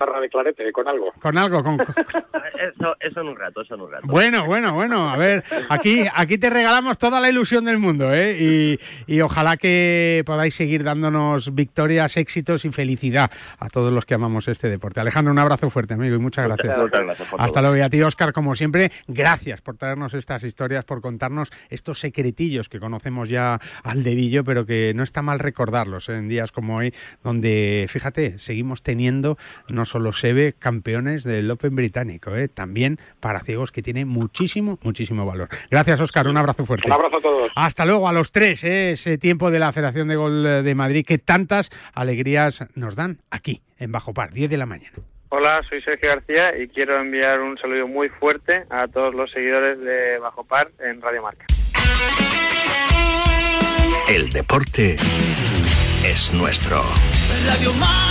barra de clarete, con algo. Con algo, con... eso, eso en un rato, eso en un rato. Bueno, bueno, bueno, a ver, aquí, aquí te regalamos toda la ilusión del mundo, ¿eh? Y, y ojalá que podáis seguir dándonos victorias, éxitos y felicidad a todos los que amamos este deporte. Alejandro, un abrazo fuerte, amigo, y muchas gracias. Muchas gracias por Hasta luego. Y a ti, Óscar, como siempre, gracias por traernos estas historias, por contarnos estos secretillos que conocemos ya al dedillo, pero que no está mal recordarlos ¿eh? en días como hoy, donde, fíjate, seguimos teniendo no solo se ve campeones del Open británico, ¿eh? también para ciegos que tiene muchísimo, muchísimo valor. Gracias, Óscar, un abrazo fuerte. Un abrazo a todos. Hasta luego a los tres, ¿eh? ese tiempo de la Federación de Gol de Madrid que tantas alegrías nos dan aquí, en Bajo Par, 10 de la mañana. Hola, soy Sergio García y quiero enviar un saludo muy fuerte a todos los seguidores de Bajo Par en Radio Marca. El deporte es nuestro. Radio Marca.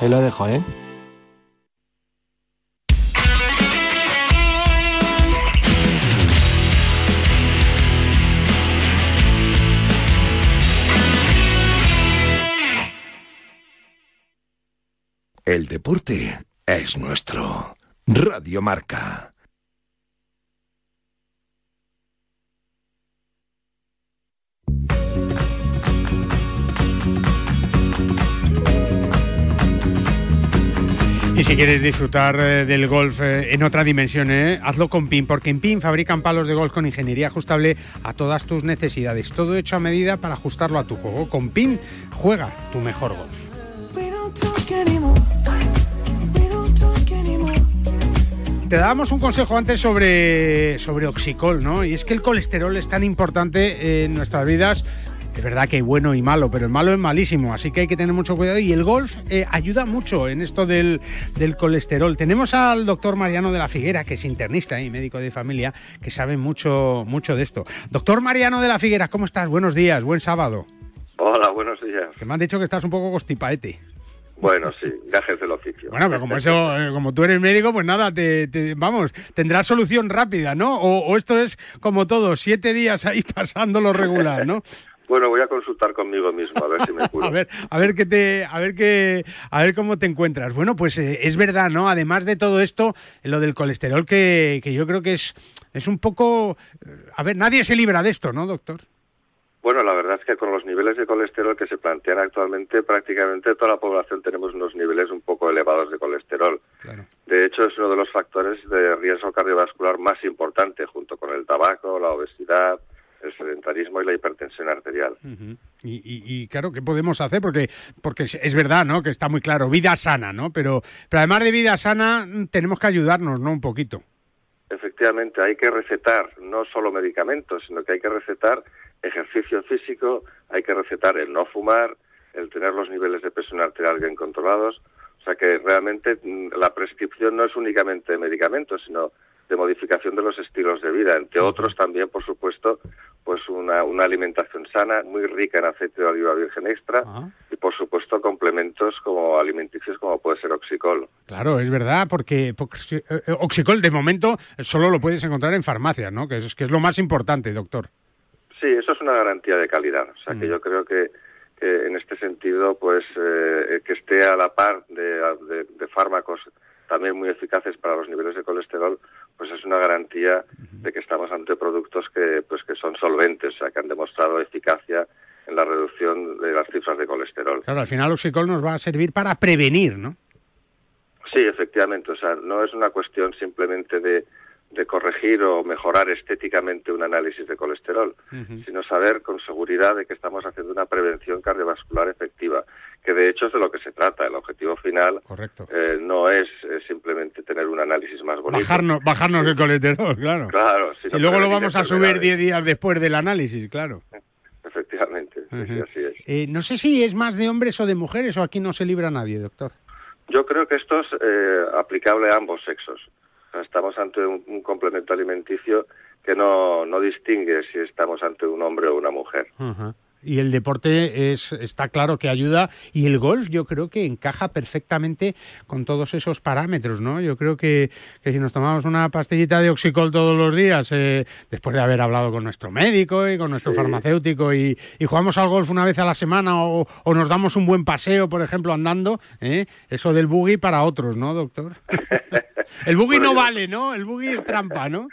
ahí lo dejo, ¿eh? El deporte es nuestro. Radio Marca. Y si quieres disfrutar eh, del golf eh, en otra dimensión, eh, hazlo con PIN, porque en PIN fabrican palos de golf con ingeniería ajustable a todas tus necesidades. Todo hecho a medida para ajustarlo a tu juego. Con PIN, juega tu mejor golf. Te dábamos un consejo antes sobre, sobre Oxicol, ¿no? Y es que el colesterol es tan importante en nuestras vidas. Es verdad que hay bueno y malo, pero el malo es malísimo, así que hay que tener mucho cuidado. Y el golf eh, ayuda mucho en esto del, del colesterol. Tenemos al doctor Mariano de la Figuera, que es internista y médico de familia, que sabe mucho, mucho de esto. Doctor Mariano de la Figuera, ¿cómo estás? Buenos días, buen sábado. Hola, buenos días. Que me han dicho que estás un poco constipaete. Bueno, sí, gajes del oficio. Bueno, pero como eso, eh, como tú eres médico, pues nada, te, te- vamos, tendrás solución rápida, ¿no? O, o esto es como todo, siete días ahí pasándolo regular, ¿no? Bueno, voy a consultar conmigo mismo a ver si me curo. A ver, a ver qué te, a ver qué, a ver cómo te encuentras. Bueno, pues eh, es verdad, ¿no? Además de todo esto, lo del colesterol que, que yo creo que es, es un poco, eh, a ver, nadie se libra de esto, ¿no, doctor? Bueno, la verdad es que con los niveles de colesterol que se plantean actualmente, prácticamente toda la población tenemos unos niveles un poco elevados de colesterol. De hecho, es uno de los factores de riesgo cardiovascular más importante, junto con el tabaco, la obesidad, el sedentarismo y la hipertensión arterial. Y, y- y, claro, ¿qué podemos hacer? Porque, porque es- es verdad, ¿no? Que está muy claro, vida sana, ¿no? Pero, pero además de vida sana, mm, tenemos que ayudarnos, ¿no? Un poquito. Efectivamente, hay que recetar no solo medicamentos, sino que hay que recetar ejercicio físico, hay que recetar el no fumar, el tener los niveles de presión arterial bien controlados. O sea que realmente mm, la prescripción no es únicamente de medicamentos, sino de modificación de los estilos de vida, entre otros también, por supuesto, pues una, una alimentación sana, muy rica en aceite de oliva virgen extra y, por supuesto, complementos como alimenticios como puede ser oxicol. Claro, es verdad, porque, porque, eh, oxicol de momento solo lo puedes encontrar en farmacias, ¿no? Que es, que es lo más importante, doctor. Sí, eso es una garantía de calidad. O sea, que yo creo que, que en este sentido, pues eh, que esté a la par de, de, fármacos también muy eficaces para los niveles de colesterol, pues es una garantía de que estamos ante productos que, pues que son solventes, o sea, que han demostrado eficacia en la reducción de las cifras de colesterol. Claro, al final Oxicol nos va a servir para prevenir, ¿no? Sí, efectivamente. O sea, no es una cuestión simplemente de, de corregir o mejorar estéticamente un análisis de colesterol, sino saber con seguridad de que estamos haciendo una prevención cardiovascular efectiva, que de hecho es de lo que se trata. El objetivo final eh, no es eh, simplemente tener un análisis más bonito. Bajarnos, bajarnos el colesterol, claro. Claro. y luego lo vamos a subir 10 días después del análisis, claro. Efectivamente, así es. Eh, no sé si es más de hombres o de mujeres o aquí no se libra nadie, doctor. Yo creo que esto es aplicable a ambos sexos. Estamos ante un, complemento alimenticio que no, no, distingue si estamos ante un hombre o una mujer. Y el deporte es, está claro que ayuda y el golf yo creo que encaja perfectamente con todos esos parámetros, ¿no? Yo creo que, que si nos tomamos una pastillita de oxicol todos los días, eh, después de haber hablado con nuestro médico y con nuestro farmacéutico y, y, jugamos al golf una vez a la semana o, o nos damos un buen paseo, por ejemplo, andando, ¿eh? eso del buggy para otros, ¿no, doctor? El buggy no vale, ¿no? El buggy es trampa, ¿no?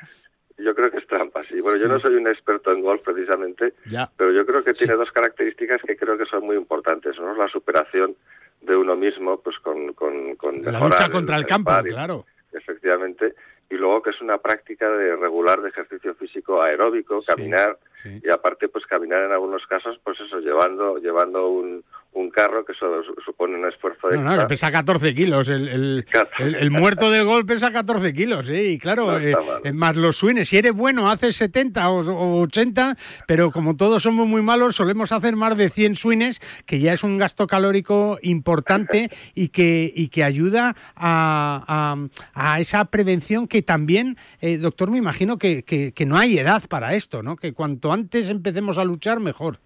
Yo creo que es trampa, sí. Bueno, yo no soy un experto en golf precisamente, pero yo creo que tiene dos características que creo que son muy importantes. Uno es la superación de uno mismo, pues con, con, con La lucha contra el, campo, claro. Efectivamente. Y luego que es una práctica de regular de ejercicio físico aeróbico, caminar, y aparte pues caminar en algunos casos, pues eso, llevando, llevando un, un carro que eso supone un esfuerzo de... No, no, pesa 14 kilos. El, el, muerto del gol pesa 14 kilos, ¿eh? Y claro, eh, más los swings. Si eres bueno, haces 70 o, 80, pero como todos somos muy malos, solemos hacer más de 100 swings, que ya es un gasto calórico importante y que, y que ayuda a, a, esa prevención que también, eh, doctor, me imagino que, que, que no hay edad para esto, ¿no? Que cuanto antes empecemos a luchar, mejor.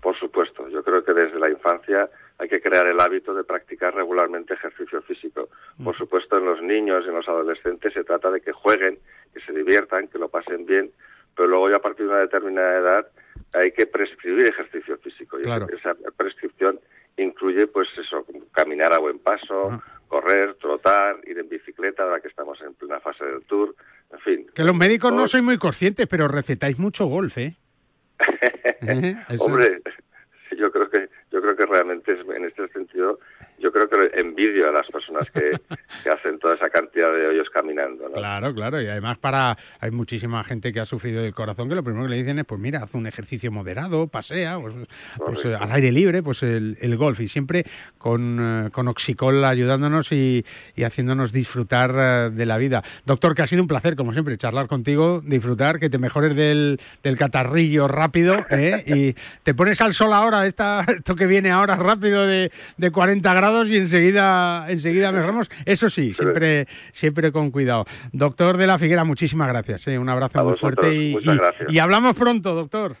Por supuesto, yo creo que desde la infancia hay que crear el hábito de practicar regularmente ejercicio físico. Por mm. supuesto, en los niños y en los adolescentes se trata de que jueguen, que se diviertan, que lo pasen bien, pero luego ya a partir de una determinada edad hay que prescribir ejercicio físico. Y esa prescripción incluye, pues eso, caminar a buen paso, correr, trotar, ir en bicicleta, ahora que estamos en plena fase del tour, en fin. Que los médicos no soy muy conscientes, pero recetáis mucho golf, ¿eh? Hombre, yo creo que yo creo que realmente en este sentido yo creo que envidio a las personas que, hacen toda esa cantidad de hoyos caminando. ¿no? Claro, claro, y además para hay muchísima gente que ha sufrido del corazón que lo primero que le dicen es, pues mira, haz un ejercicio moderado, pasea, pues, pues al aire libre, pues el, golf y siempre con, eh, con Oxicol ayudándonos y, haciéndonos disfrutar eh, de la vida. Doctor, que ha sido un placer, como siempre, charlar contigo, disfrutar, que te mejores del, del catarrillo rápido ¿eh? y te pones al sol ahora, esta, esto que viene ahora rápido de, de 40 grados y enseguida, enseguida mejoramos. Eso sí, siempre, siempre con cuidado. Doctor de la Figuera, muchísimas gracias. ¿eh? Un abrazo muy fuerte y, y hablamos pronto, doctor.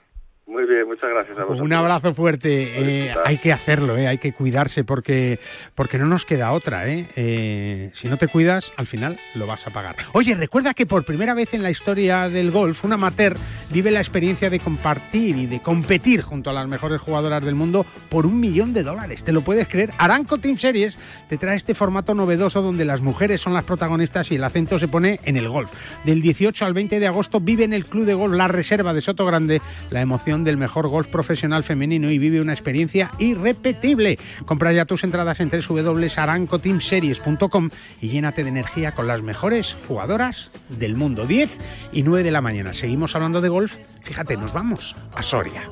Muy bien, muchas gracias a vosotros. Un abrazo fuerte. Eh, hay que hacerlo, eh, hay que cuidarse porque, porque no nos queda otra. Eh. eh. si no te cuidas, al final lo vas a pagar. Oye, recuerda que por primera vez en la historia del golf, un amateur vive la experiencia de compartir y de competir junto a las mejores jugadoras del mundo por un millón de dólares. ¿Te lo puedes creer? Aranco Team Series te trae este formato novedoso donde las mujeres son las protagonistas y el acento se pone en el golf. Del 18 al 20 de agosto vive en el Club de Golf La Reserva de Soto Grande la emoción del mejor golf profesional femenino y vive una experiencia irrepetible. Compra ya tus entradas en www.arancoteamseries.com y llénate de energía con las mejores jugadoras del mundo. 10 y 9 de la mañana. Seguimos hablando de golf. Fíjate, nos vamos a Soria.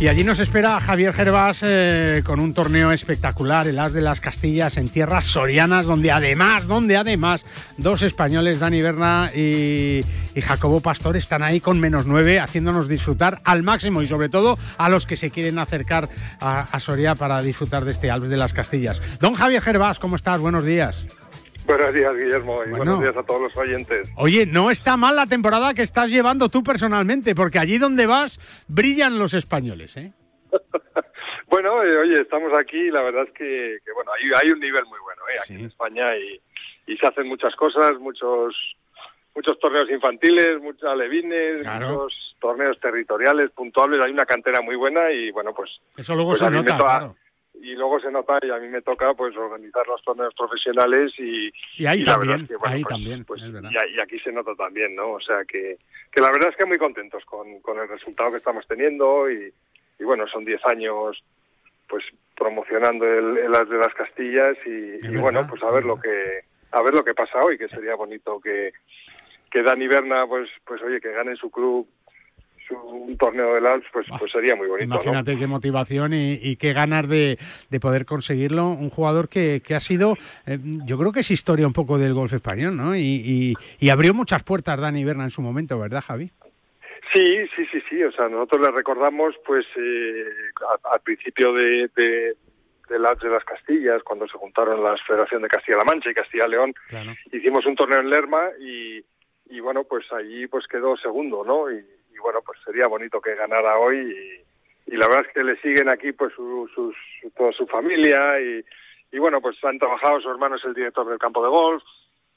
Y allí nos espera Javier Gervás eh, con un torneo espectacular, el As de las Castillas en tierras sorianas, donde además, donde además dos españoles, Dani Berna y, Jacobo Pastor están ahí con menos 9 haciéndonos disfrutar al máximo y sobre todo a los que se quieren acercar a, a Soria para disfrutar de este Alves de las Castillas. Don Javier Gervás, ¿cómo estás? Buenos días. Buenos días, Guillermo, y Bueno. buenos días a todos los oyentes. Oye, no está mal la temporada que estás llevando tú personalmente, porque allí donde vas brillan los españoles, ¿eh? Bueno, eh, oye, estamos aquí y la verdad es que, que, bueno, hay, hay un nivel muy bueno eh, aquí en España y, y se hacen muchas cosas, muchos muchos torneos infantiles, muchos alevines, Claro. muchos torneos territoriales, puntuables, hay una cantera muy buena y bueno, pues... Eso luego pues se nota. Y luego se nota y a mí me toca pues organizar los torneos profesionales y... Y ahí también, verdad es que, bueno, ahí pues- también, pues, es verdad. y, aquí se nota también, ¿no? O sea que, que la verdad es que muy contentos con, con el resultado que estamos teniendo y, y bueno, son 10 años pues promocionando el, el As de las Castillas y, bueno, pues a ver lo que a ver lo que pasa hoy, que sería bonito que, que Dani Berna, pues pues oye, que gane su club un torneo del Alps, pues pues sería muy bonito, ¿no? Imagínate qué motivación y, y qué ganas de, de poder conseguirlo. Un jugador que, que ha sido, eh, yo creo que es historia un poco del golf español, ¿no? Y, y- y abrió muchas puertas Dani Berna en su momento, ¿verdad, Javi? Sí, sí, sí, sí. O sea, nosotros le recordamos, pues, eh, al principio de, de, del Alps de las Castillas, cuando se juntaron la Federación de Castilla-La Mancha y Castilla-León, Claro. hicimos un torneo en Lerma y, y bueno, pues allí pues quedó segundo, ¿no? Y, y bueno, pues sería bonito que ganara hoy y, y la verdad es que le siguen aquí pues su, sus, toda su familia y, y bueno, pues han trabajado, su hermano es el director del campo de golf,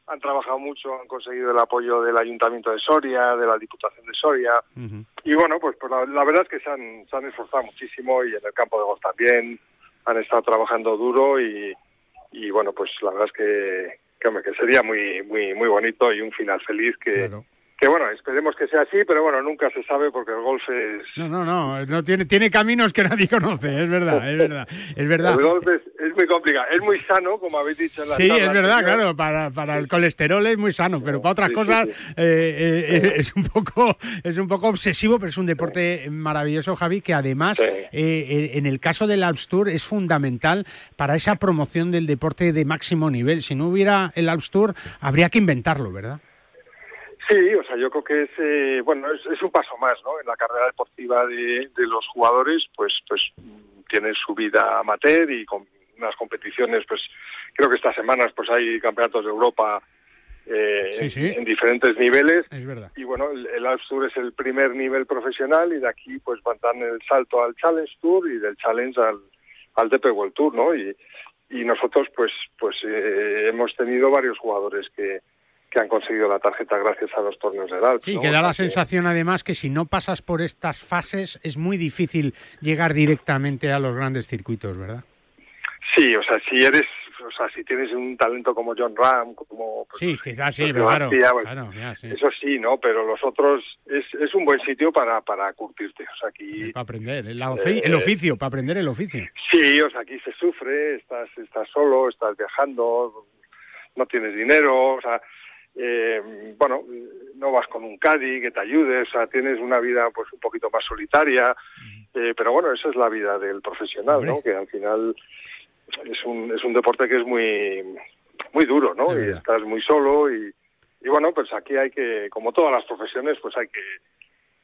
han trabajado mucho, han conseguido el apoyo del Ayuntamiento de Soria, de la Diputación de Soria, y bueno, pues, pues la, la verdad es que se han, se han esforzado muchísimo y en el campo de golf también han estado trabajando duro y, y bueno, pues la verdad es que, que sería muy muy muy bonito y un final feliz que, que bueno, esperemos que sea así, pero bueno, nunca se sabe porque el golf es... No, no, no, no tiene, tiene caminos que nadie conoce, es verdad, es verdad, es verdad. El golf es, es muy complicado, es muy sano, como habéis dicho en la Sí, es verdad, anterior. claro, para, para el colesterol es muy sano, pero para otras sí, cosas sí, eh, eh, es un poco es un poco obsesivo, pero es un deporte maravilloso, Javi, que además eh, en el caso del Alps Tour es fundamental para esa promoción del deporte de máximo nivel. Si no hubiera el Alps Tour, habría que inventarlo, ¿verdad? Sí, o sea, yo creo que es eh, bueno es, es un paso más, ¿no? En la carrera deportiva de, de los jugadores, pues pues tienen su vida amateur y con unas competiciones, pues creo que estas semanas pues hay campeonatos de Europa eh, Sí, sí. En, en diferentes niveles Es verdad. y bueno el, el Alps Tour es el primer nivel profesional y de aquí pues van el salto al Challenge Tour y del Challenge al al DP World Tour, ¿no? Y y nosotros pues pues eh, hemos tenido varios jugadores que que han conseguido la tarjeta gracias a los torneos del Alps. Sí, ¿no? que O da sea la sensación además que si no pasas por estas fases es muy difícil llegar directamente a los grandes circuitos, ¿verdad? Sí, o sea, si eres, o sea, si tienes un talento como John Ram, como pues, Sí, quizás sí, pero claro, García, pues, claro, ya, sí. eso sí, ¿no? Pero los otros es, es un buen sitio para, para curtirte. O sea, aquí Para aprender, el, ofi- el Eh, oficio, para aprender el oficio. sí, o sea, aquí se sufre, estás, estás solo, estás viajando, no tienes dinero, o sea, eh, bueno, no vas con un caddy que te ayude, o sea, tienes una vida pues un poquito más solitaria, eh, pero bueno, esa es la vida del profesional, ¿no? Que al final es un, es un deporte que es muy, muy duro, ¿no? Y estás muy solo y, y bueno, pues aquí hay que, como todas las profesiones, pues hay que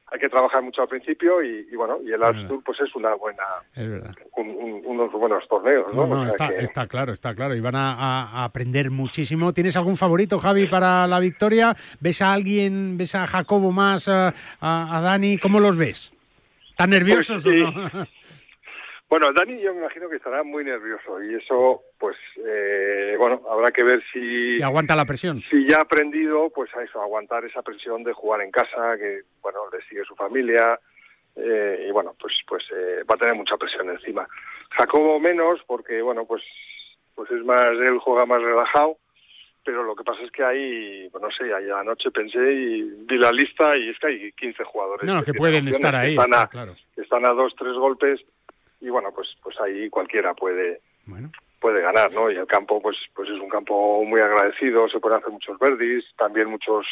hay que trabajar mucho al principio y, y bueno, y el Alps Tour pues es una buena, Es verdad. un- un- unos buenos torneos, ¿no? No, no, O sea está, que- está claro, está claro. Y van a, a- a aprender muchísimo. ¿Tienes algún favorito, Javi, para la victoria? ¿Ves a alguien, ves a Jacobo más, a, a- a Dani? ¿Cómo los ves? ¿Tan nerviosos Pues sí. o no? Bueno, Dani yo me imagino que estará muy nervioso y eso, pues, eh, bueno, habrá que ver si, Si aguanta la presión. si ya ha aprendido, pues a eso, aguantar esa presión de jugar en casa, que, bueno, le sigue su familia eh, y bueno, pues, pues eh, va a tener mucha presión encima. Jacobo menos, porque, bueno, pues, pues es más, él juega más relajado, pero lo que pasa es que hay, pues no sé, ayer anoche pensé y vi la lista y es que hay 15 jugadores. No, que pueden estar ahí, están está a- claro. están a dos, tres golpes y bueno, pues pues ahí cualquiera puede puede ganar, ¿no? Y el campo pues pues es un campo muy agradecido, se pueden hacer muchos verdis, también muchos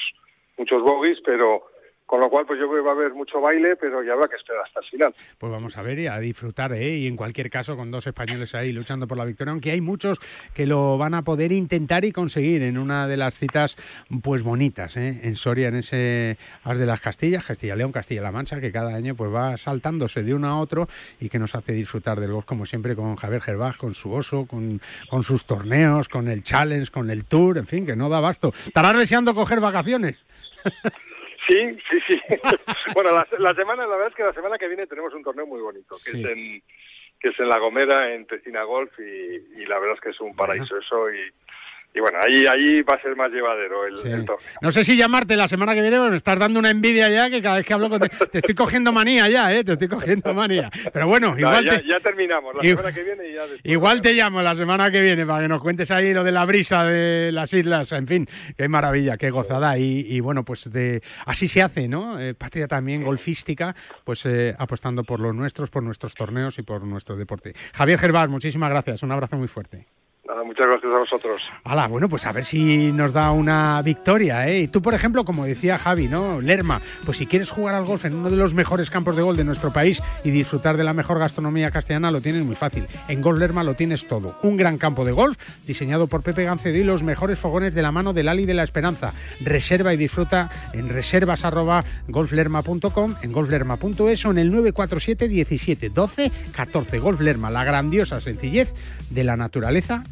muchos bogies, pero con lo cual, pues yo creo que va a haber mucho baile, pero ya habrá que esperar hasta el final. Pues vamos a ver y a disfrutar, ¿eh? Y en cualquier caso, con dos españoles ahí luchando por la victoria, aunque hay muchos que lo van a poder intentar y conseguir en una de las citas, pues bonitas, ¿eh? En Soria, en ese As de las Castillas, Castilla-León, Castilla-La Mancha, que cada año pues va saltándose de uno a otro y que nos hace disfrutar del golf, como siempre, con Javier Gervás, con su oso, con, con sus torneos, con el challenge, con el tour, en fin, que no da basto. ¿Estarás deseando coger vacaciones? Sí, sí, sí. bueno, la, la, semana, la verdad es que la semana que viene tenemos un torneo muy bonito, que es en que es en La Gomera, en Tecina Golf, y, y la verdad es que es un paraíso eso, y, y bueno, ahí, ahí va a ser más llevadero el, Sí. el torneo. No sé si llamarte la semana que viene, porque me estás dando una envidia ya que cada vez que hablo con te, te estoy cogiendo manía ya, ¿eh? Te estoy cogiendo manía. Pero bueno, No, igual ya, te, ya terminamos, la Igual- semana que viene y ya después. Igual te llamo la semana que viene para que nos cuentes ahí lo de la brisa de las islas, en fin, qué maravilla, qué gozada. Y, y bueno, pues de, así se hace, ¿no? Eh, patria también golfística, pues eh, apostando por los nuestros, por nuestros torneos y por nuestro deporte. Javier Gervás, muchísimas gracias, un abrazo muy fuerte. Nada, muchas gracias a vosotros. Hala, bueno, pues a ver si nos da una victoria, ¿eh? Tú, por ejemplo, como decía Javi, ¿no? Lerma, pues si quieres jugar al golf en uno de los mejores campos de golf de nuestro país y disfrutar de la mejor gastronomía castellana, lo tienes muy fácil. En Golf Lerma lo tienes todo. Un gran campo de golf diseñado por Pepe Gancedo y los mejores fogones de la mano del Ali de la Esperanza. Reserva y disfruta en reservas arroba en golflerma.es o en el 947 17 12 14. Golf Lerma, la grandiosa sencillez de la naturaleza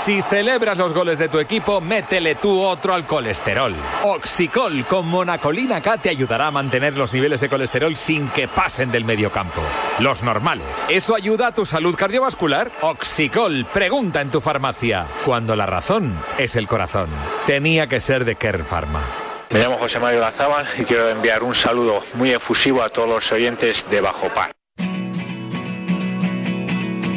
Si celebras los goles de tu equipo, métele tú otro al colesterol. Oxicol con monacolina K te ayudará a mantener los niveles de colesterol sin que pasen del mediocampo. Los normales. ¿Eso ayuda a tu salud cardiovascular? Oxicol, pregunta en tu farmacia. Cuando la razón es el corazón. Tenía que ser de Kern Pharma. Me llamo José Mario Lazábal y quiero enviar un saludo muy efusivo a todos los oyentes de Bajo Par.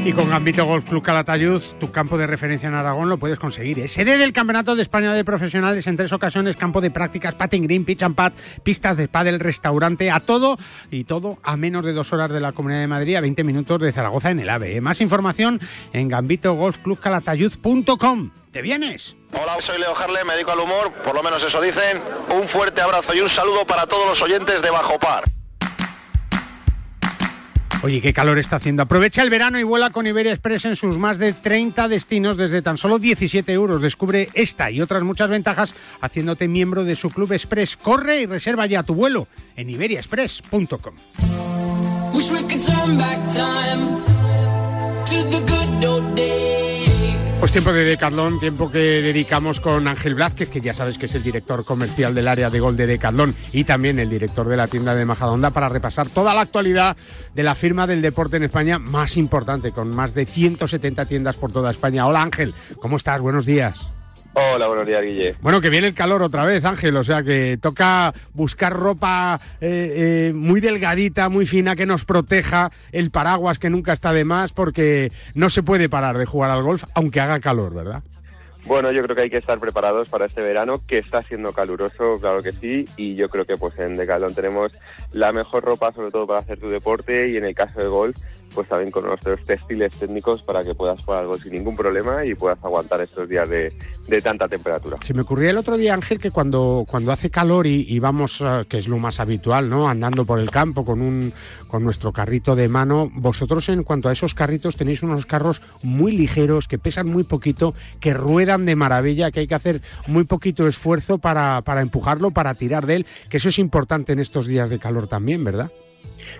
Y con Gambito Golf Club Calatayud, tu campo de referencia en Aragón lo puedes conseguir. Es sede del Campeonato de España de Profesionales en tres ocasiones, campo de prácticas, patting green, pitch and pad, pistas de pádel, restaurante, a todo y todo a menos de dos horas de la Comunidad de Madrid, a 20 minutos de Zaragoza en el AVE. Más información en gambitogolfclubcalatayud.com. ¿Te vienes? Hola, soy Leo Harle, me dedico al humor, por lo menos eso dicen. Un fuerte abrazo y un saludo para todos los oyentes de Bajo Par. Oye, qué calor está haciendo. Aprovecha el verano y vuela con Iberia Express en sus más de 30 destinos desde tan solo 17 euros. Descubre esta y otras muchas ventajas haciéndote miembro de su club Express. Corre y reserva ya tu vuelo en iberiaexpress.com. tiempo de Decathlon, tiempo que dedicamos con Ángel Blázquez, que ya sabes que es el director comercial del área de gol de Decathlon y también el director de la tienda de Majadonda para repasar toda la actualidad de la firma del deporte en España más importante, con más de 170 tiendas por toda España. Hola Ángel, ¿cómo estás? Buenos días. Hola, buenos días, Guille. Bueno, que viene el calor otra vez, Ángel, o sea que toca buscar ropa eh, eh, muy delgadita, muy fina, que nos proteja, el paraguas que nunca está de más, porque no se puede parar de jugar al golf, aunque haga calor, ¿verdad? Bueno, yo creo que hay que estar preparados para este verano, que está siendo caluroso, claro que sí, y yo creo que pues en Decathlon tenemos la mejor ropa, sobre todo para hacer tu deporte, y en el caso de golf, pues también con nuestros textiles técnicos para que puedas jugar algo sin ningún problema y puedas aguantar estos días de, tanta temperatura. Se me ocurría el otro día, Ángel, que cuando, cuando hace calor y, vamos, eh, que es lo más habitual, ¿no? Andando por el campo con, un, con nuestro carrito de mano, vosotros en cuanto a esos carritos tenéis unos carros muy ligeros, que pesan muy poquito, que ruedan de maravilla, que hay que hacer muy poquito esfuerzo para, para empujarlo, para tirar de él, que eso es importante en estos días de calor también, ¿verdad?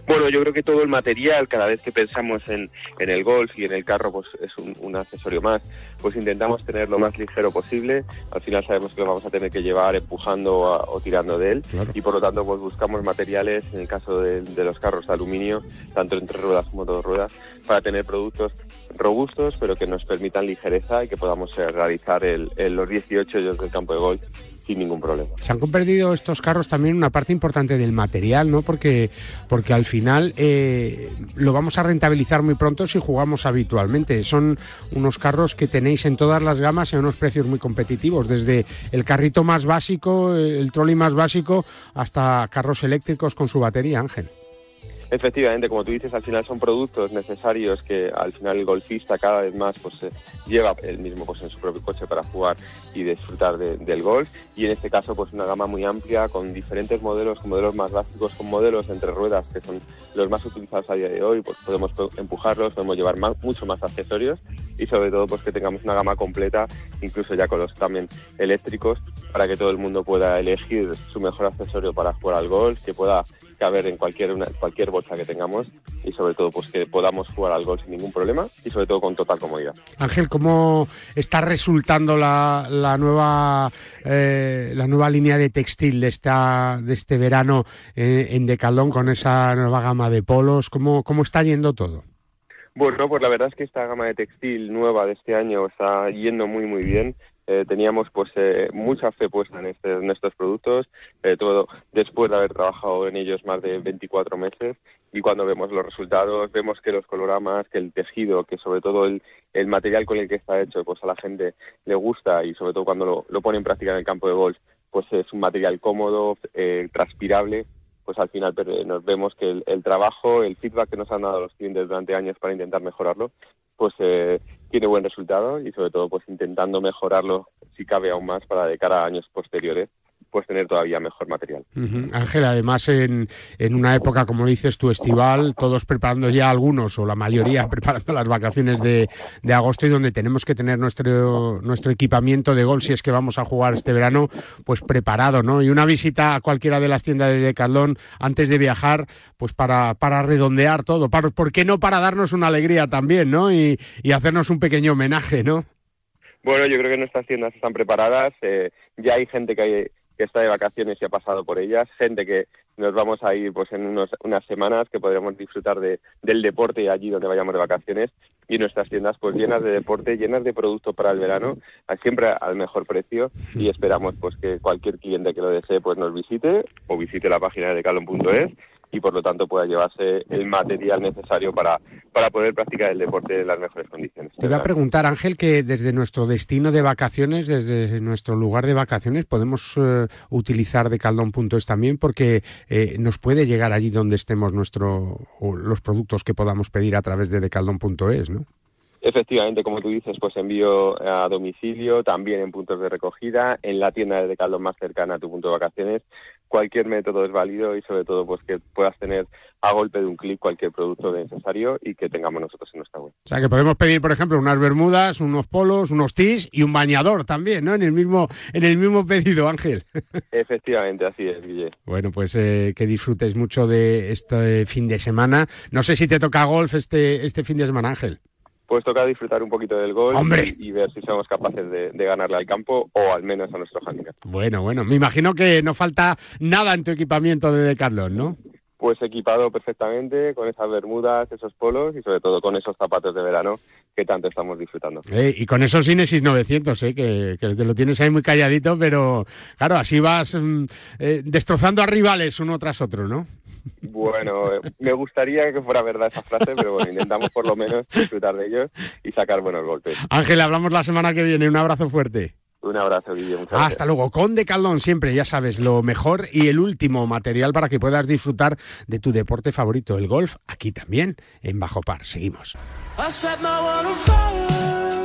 Bueno, yo creo que todo el material, cada vez que pensamos en, en el golf y en el carro, pues es un, accesorio más, pues intentamos tener lo más ligero posible. Al final sabemos que lo vamos a tener que llevar empujando o, tirando de él. Y por lo tanto pues buscamos materiales, en el caso de, los carros de aluminio, tanto entre ruedas como dos ruedas, para tener productos robustos pero que nos permitan ligereza y que podamos realizar el, los 18 hoyos del campo de golf sin ningún problema. Se han perdido estos carros también una parte importante del material, ¿no? Porque, porque al final eh, lo vamos a rentabilizar muy pronto si jugamos habitualmente. Son unos carros que tenéis en todas las gamas y a unos precios muy competitivos, desde el carrito más básico, el trolley más básico, hasta carros eléctricos con su batería, Ángel. Efectivamente, como tú dices, al final son productos necesarios que al final el golfista cada vez más pues lleva el mismo pues en su propio coche para jugar y disfrutar del golf. Y en este caso pues una gama muy amplia con diferentes modelos, con modelos más básicos, con modelos entre ruedas que son los más utilizados a día de hoy, pues podemos empujarlos, podemos llevar mucho más accesorios y sobre todo pues que tengamos una gama completa, incluso ya con los también eléctricos, para que todo el mundo pueda elegir su mejor accesorio para jugar al golf, que pueda caber en cualquier, una, cualquier bolsa que tengamos y sobre todo pues que podamos jugar al golf sin ningún problema y sobre todo con total comodidad. Ángel, ¿cómo está resultando la, la nueva eh, la nueva línea de textil de esta de este verano eh, en Decalón con esa nueva gama de polos? ¿Cómo, cómo está yendo todo? Bueno, pues la verdad es que esta gama de textil nueva de este año está yendo muy muy bien. Eh, teníamos pues eh, mucha fe puesta en, este, en estos productos, eh, todo después de haber trabajado en ellos más de 24 meses. Y cuando vemos los resultados vemos que los coloramas, que el tejido, que sobre todo el, material con el que está hecho pues a la gente le gusta y sobre todo cuando lo, lo pone en práctica en el campo de golf pues es un material cómodo, transpirable pues al final nos vemos que el, trabajo, el feedback que nos han dado los clientes durante años para intentar mejorarlo, pues eh, tiene buen resultado y sobre todo pues intentando mejorarlo si cabe aún más para de cara a años posteriores pues tener todavía mejor material. Ángel, además en, en, una época, como dices tu estival, todos preparando ya algunos o la mayoría preparando las vacaciones de, de, agosto y donde tenemos que tener nuestro, nuestro equipamiento de golf si es que vamos a jugar este verano, pues preparado, ¿no? Y una visita a cualquiera de las tiendas de Decathlon antes de viajar, pues para, para redondear todo, para, ¿por qué no para darnos una alegría también, ¿no? Y, y hacernos un pequeño homenaje, ¿no? Bueno, yo creo que nuestras tiendas están preparadas, eh, ya hay gente que hay que está de vacaciones y ha pasado por ellas, gente que nos vamos a ir pues en unos, unas semanas que podremos disfrutar de, del deporte allí donde vayamos de vacaciones. Y nuestras tiendas pues llenas de deporte, llenas de productos para el verano, siempre al mejor precio. Y esperamos pues que cualquier cliente que lo desee pues nos visite o visite la página de calon.es y por lo tanto pueda llevarse el material necesario para, para poder practicar el deporte en las mejores condiciones. Te iba a preguntar, Ángel, que desde nuestro destino de vacaciones, desde nuestro lugar de vacaciones, podemos uh, utilizar decaldon.es también porque eh, nos puede llegar allí donde estemos nuestro, o los productos que podamos pedir a través de decaldon.es, ¿no? Efectivamente, como tú dices, pues envío a domicilio, también en puntos de recogida, en la tienda de Decathlon más cercana a tu punto de vacaciones. Cualquier método es válido y sobre todo pues que puedas tener a golpe de un clic cualquier producto necesario y que tengamos nosotros en nuestra web. O sea, que podemos pedir, por ejemplo, unas bermudas, unos polos, unos tis y un bañador también, ¿no? En el mismo en el mismo pedido, Ángel. Efectivamente, así es, Guille. Bueno, pues eh, que disfrutes mucho de este fin de semana. No sé si te toca golf este este fin de semana, Ángel pues toca disfrutar un poquito del gol y, y, ver si somos capaces de, de, ganarle al campo o al menos a nuestro handicap. Bueno, bueno, me imagino que no falta nada en tu equipamiento de Decathlon, ¿no? Pues equipado perfectamente con esas bermudas, esos polos y sobre todo con esos zapatos de verano que tanto estamos disfrutando. Eh, y con esos Inesis 900, eh, que, que, te lo tienes ahí muy calladito, pero claro, así vas mm, eh, destrozando a rivales uno tras otro, ¿no? Bueno, me gustaría que fuera verdad esa frase, pero bueno, intentamos por lo menos disfrutar de ellos y sacar buenos golpes. Ángel, hablamos la semana que viene. Un abrazo fuerte. Un abrazo, Guille. Muchas gracias. Hasta luego. Con Decaldón siempre, ya sabes, lo mejor y el último material para que puedas disfrutar de tu deporte favorito, el golf, aquí también, en Bajo Par. Seguimos.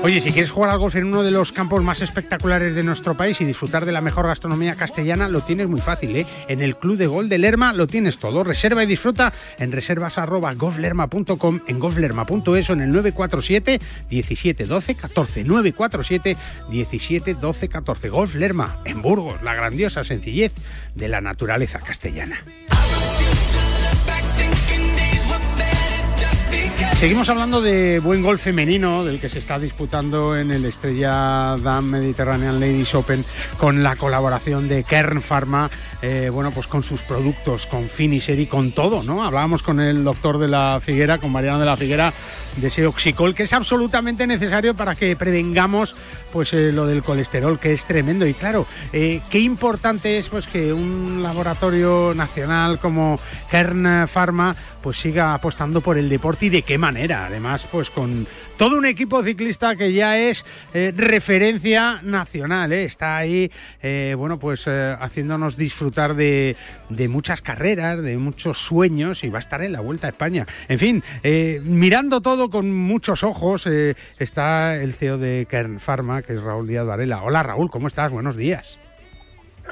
Oye, si quieres jugar al golf en uno de los campos más espectaculares de nuestro país y disfrutar de la mejor gastronomía castellana, lo tienes muy fácil, ¿eh? En el Club de Gol de Lerma lo tienes todo. Reserva y disfruta en reservas arroba golflerma.com, en golflerma.es o en el 947 17 12 14. 947 17 12 14. Golf Lerma, en Burgos, la grandiosa sencillez de la naturaleza castellana. Seguimos hablando de buen golf femenino, del que se está disputando en el Estrella Dam Mediterranean Ladies Open con la colaboración de Kern Pharma, eh, bueno, pues con sus productos, con Finisher y con todo, ¿no? Hablábamos con el doctor de la Figuera, con Mariano de la Figuera, de ese oxicol que es absolutamente necesario para que prevengamos pues eh, lo del colesterol, que es tremendo. Y claro, eh, qué importante es pues que un laboratorio nacional como Kern Pharma pues siga apostando por el deporte y de qué manera. Además, pues con todo un equipo ciclista que ya es eh, referencia nacional. ¿eh? Está ahí, eh, bueno, pues haciéndonos disfrutar de, de, muchas carreras, de muchos sueños y va a estar en la Vuelta a España. En fin, mirando todo con muchos ojos, está el CEO de Kern Pharma, que es Raúl Díaz Varela. Hola Raúl, ¿cómo estás? Buenos días.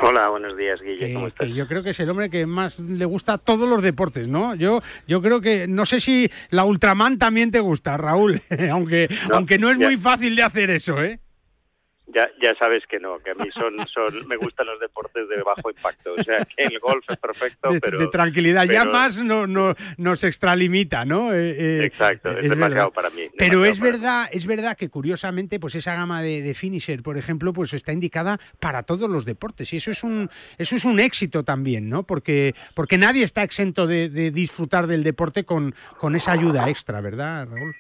Hola, buenos días, Guille. ¿Cómo estás? Yo creo que es el hombre que más le gusta a todos los deportes, ¿no? Yo, yo creo que, no sé si la Ultraman también te gusta, Raúl, aunque, no, aunque no es ya. muy fácil de hacer eso, ¿eh? Ya, ya sabes que no, que a mí son, son, me gustan los deportes de bajo impacto. O sea, que el golf es perfecto, de, pero. De tranquilidad, pero... ya más no, no, nos extralimita, ¿no? Eh, eh, Exacto, es, es demasiado verdad. para mí. Pero es verdad, es verdad que curiosamente, pues esa gama de, de, finisher, por ejemplo, pues está indicada para todos los deportes. Y eso es un, eso es un éxito también, ¿no? Porque, porque nadie está exento de, de disfrutar del deporte con, con esa ayuda extra, ¿verdad, Raúl?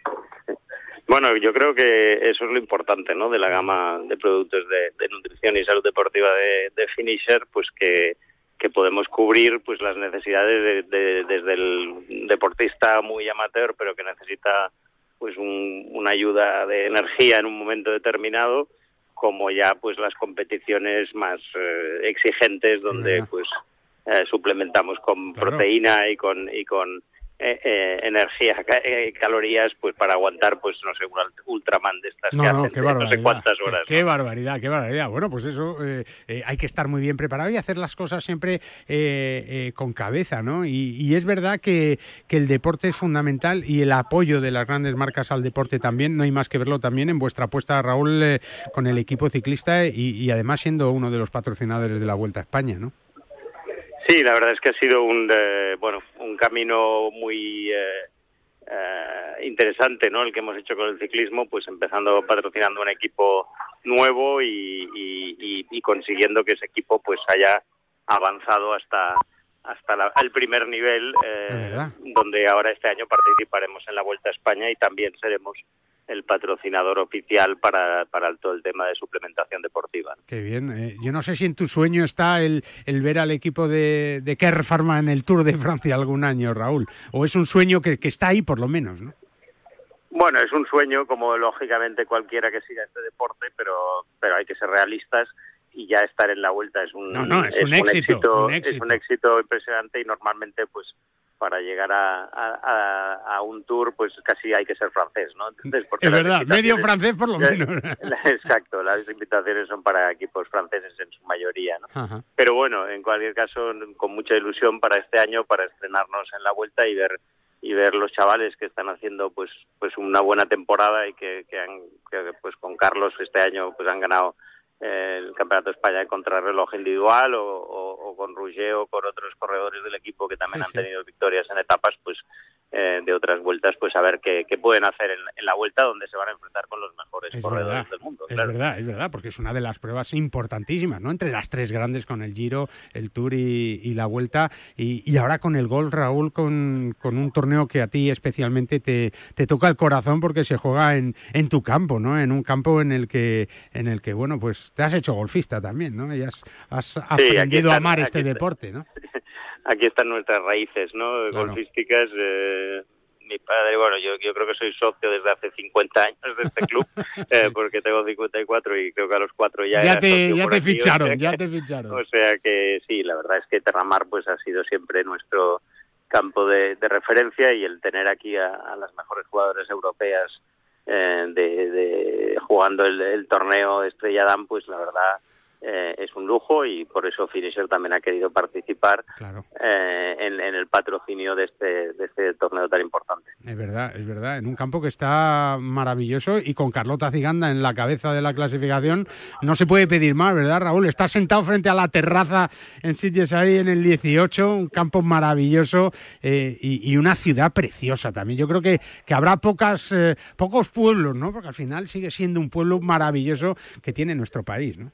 Bueno, yo creo que eso es lo importante, ¿no? De la gama de productos de, de nutrición y salud deportiva de, de, Finisher, pues que, que podemos cubrir pues las necesidades de, desde el deportista muy amateur, pero que necesita pues un, una ayuda de energía en un momento determinado, como ya pues las competiciones más eh, exigentes donde pues eh, suplementamos con proteína y con y con eh, eh, energía, eh, calorías, pues para aguantar, pues no sé, un Ultraman de estas No, que no, hacen qué de no sé barbaridad. cuántas horas. Qué barbaridad, qué barbaridad. Bueno, pues eso, eh, eh, hay que estar muy bien preparado y hacer las cosas siempre eh, eh, con cabeza, ¿no? Y, y es verdad que, que el deporte es fundamental y el apoyo de las grandes marcas al deporte también, no hay más que verlo también en vuestra apuesta, Raúl, con el equipo ciclista y, y además siendo uno de los patrocinadores de la Vuelta a España, ¿no? Sí, la verdad es que ha sido un eh, bueno un camino muy eh, eh, interesante, ¿no? El que hemos hecho con el ciclismo, pues empezando patrocinando un equipo nuevo y, y- y- y consiguiendo que ese equipo pues haya avanzado hasta hasta la- el primer nivel, eh, donde ahora este año participaremos en la Vuelta a España y también seremos el patrocinador oficial para, para todo el tema de suplementación deportiva. ¿no? Qué bien. eh, yo no sé si en tu sueño está el, el ver al equipo de, de Kerr Pharma en el Tour de Francia algún año, Raúl. O es un sueño que, que está ahí por lo menos, ¿no? Bueno, es un sueño como lógicamente cualquiera que siga este deporte, pero pero hay que ser realistas y ya estar en la vuelta es un, No, no, es un éxito, un es éxito. un éxito impresionante y normalmente pues para llegar a, a- un tour pues casi hay que ser francés, ¿no? Entonces, porque Es verdad, medio francés por lo menos. Exacto, las invitaciones son para equipos franceses en su mayoría, ¿no? Ajá. Pero bueno, en cualquier caso, con mucha ilusión para este año, para estrenarnos en la vuelta y ver y ver los chavales que están haciendo pues pues una buena temporada y que, que han que, pues con Carlos este año pues han ganado el campeonato de España de contrarreloj individual o, o- o con Rouget o con otros corredores del equipo que también Sí, han sí. tenido victorias en etapas pues eh, de otras vueltas pues a ver qué, qué pueden hacer en, en la vuelta donde se van a enfrentar con los mejores Es corredores verdad, del mundo es claro. verdad, es verdad, porque es una de las pruebas importantísimas, ¿no? Entre las tres grandes con el Giro, el Tour y, y la Vuelta, y, y ahora con el Gol, Raúl, con, con un torneo que a ti especialmente te, te toca el corazón porque se juega en, en tu campo, ¿no? En un campo en el que, en el que, bueno, pues te has hecho golfista también, ¿no? Y has, has aprendido a están, amar este deporte, ¿no? aquí están nuestras raíces, ¿no? Claro. Golfísticas. eh, mi padre, bueno, yo, yo creo que soy socio desde hace 50 años de este club, eh, porque tengo 54 y creo que a los cuatro ya Ya era te, ya te aquí, o ficharon, sea ya te ficharon. O sea que sí, la verdad es que Terramar pues ha sido siempre nuestro campo de, de referencia y el tener aquí a, a las mejores jugadoras europeas eh, de, de- jugando el, el torneo Estrella Damm, pues la verdad eh, es un lujo y por eso Finisher también ha querido participar eh, en, en el patrocinio de este, de este torneo tan importante. Es verdad, es verdad. En un campo que está maravilloso y con Carlota Ciganda en la cabeza de la clasificación, no se puede pedir más, ¿verdad, Raúl? Está sentado frente a la terraza en Sitges ahí en el 18, un campo maravilloso eh, y, y una ciudad preciosa también. Yo creo que, que habrá pocas, eh, pocos pueblos, ¿no? Porque al final sigue siendo un pueblo maravilloso que tiene nuestro país, ¿no?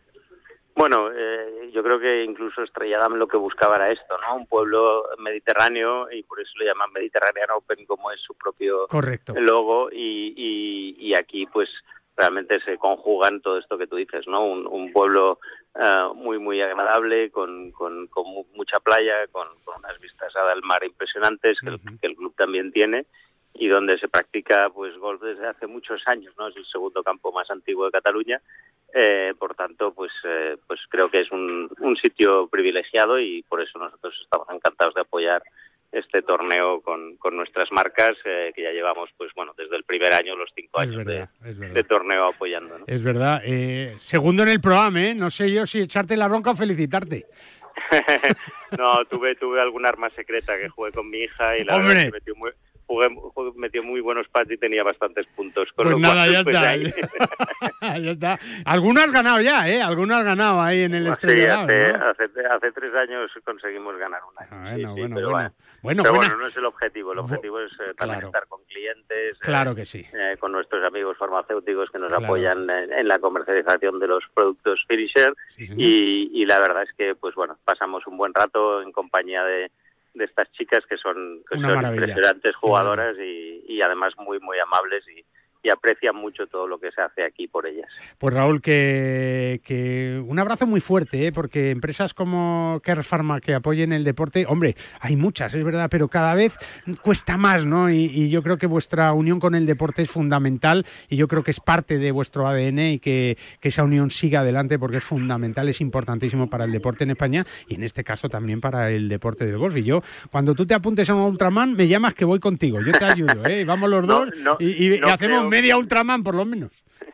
Bueno, eh, yo creo que incluso Estrella Damm lo que buscaba era esto, ¿no? Un pueblo mediterráneo y por eso le llaman Mediterranean Open como es su propio Correcto. logo y, y, y aquí pues realmente se conjugan todo esto que tú dices, ¿no? Un, un pueblo eh, muy muy agradable con, con, con mu- mucha playa, con, con unas vistas al mar impresionantes que, el, que el club también tiene y donde se practica pues golf desde hace muchos años, ¿no? Es el segundo campo más antiguo de Cataluña. Eh, por tanto, pues eh, pues creo que es un, un sitio privilegiado y por eso nosotros estamos encantados de apoyar este torneo con, con nuestras marcas eh, que ya llevamos pues bueno desde el primer año los cinco Es años verdad, de, torneo apoyando ¿no? Es verdad. Eh, segundo en el programa, ¿eh? No sé yo si echarte la bronca o felicitarte. no tuve tuve alguna arma secreta que jugué con mi hija y la ¡Hombre! verdad es que metió muy jugué, jugué- metió muy buenos pads y tenía bastantes puntos con Pues lo nada, cual, ya pues, está. ya está. Alguno has ganado ya, ¿eh? Alguno has ganado ahí en el Sí, Estrella hace, Damm, ¿no? hace, hace tres años conseguimos ganar una. Bueno, sí, bueno, pero bueno. Bueno, pero bueno, no es el objetivo. El objetivo es eh, también Claro. estar con clientes. eh, Claro que sí. eh, con nuestros amigos farmacéuticos que nos Claro. apoyan en, en la comercialización de los productos Finisher. y, y la verdad es que, pues bueno, pasamos un buen rato en compañía de, de estas chicas que son, que son impresionantes jugadoras y, y además muy, muy amables y, y aprecian mucho todo lo que se hace aquí por ellas. Pues Raúl, que, que un abrazo muy fuerte, ¿eh? porque empresas como Care Pharma que apoyen el deporte, hombre, hay muchas, es verdad, pero cada vez cuesta más, ¿no? Y, y, yo creo que vuestra unión con el deporte es fundamental y yo creo que es parte de vuestro ADN y que, que esa unión siga adelante porque es fundamental, es importantísimo para el deporte en España y en este caso también para el deporte del golf. Y yo, cuando tú te apuntes a un Ultraman, me llamas que voy contigo, yo te ayudo, ¿eh? Vamos los dos no, y, y no hacemos media Ultraman por lo menos.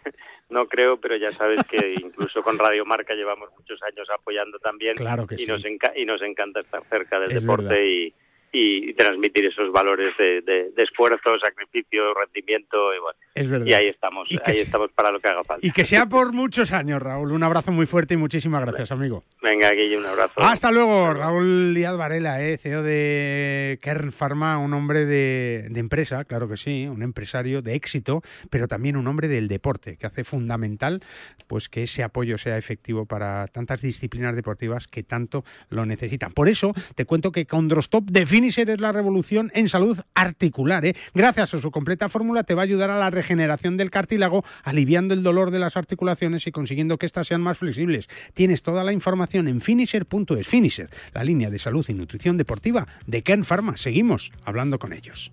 No creo, pero ya sabes que incluso con Radio Marca llevamos muchos años apoyando también Claro que y, sí. nos enca- y nos encanta estar cerca del Es deporte verdad. Y, y transmitir esos valores de, de- de esfuerzo, sacrificio, rendimiento y bueno. Es verdad. Y ahí estamos, Y ahí estamos para lo que haga falta. Y que sea por muchos años, Raúl. Un abrazo muy fuerte y muchísimas gracias, amigo. Venga, Guille, un abrazo. Hasta luego, Raúl Díaz Varela, eh, CEO de Kern Pharma, un hombre de, de empresa, claro que sí, un empresario de éxito, pero también un hombre del deporte, que hace fundamental pues que ese apoyo sea efectivo para tantas disciplinas deportivas que tanto lo necesitan. Por eso te cuento que Condrostop de Finisher es la revolución en salud articular. eh. Gracias a su completa fórmula te va a ayudar a la regeneración del cartílago, aliviando el dolor de las articulaciones y consiguiendo que éstas sean más flexibles. Tienes toda la información en finisher.es. Finisher, la línea de salud y nutrición deportiva de Kern Pharma. Seguimos hablando con ellos.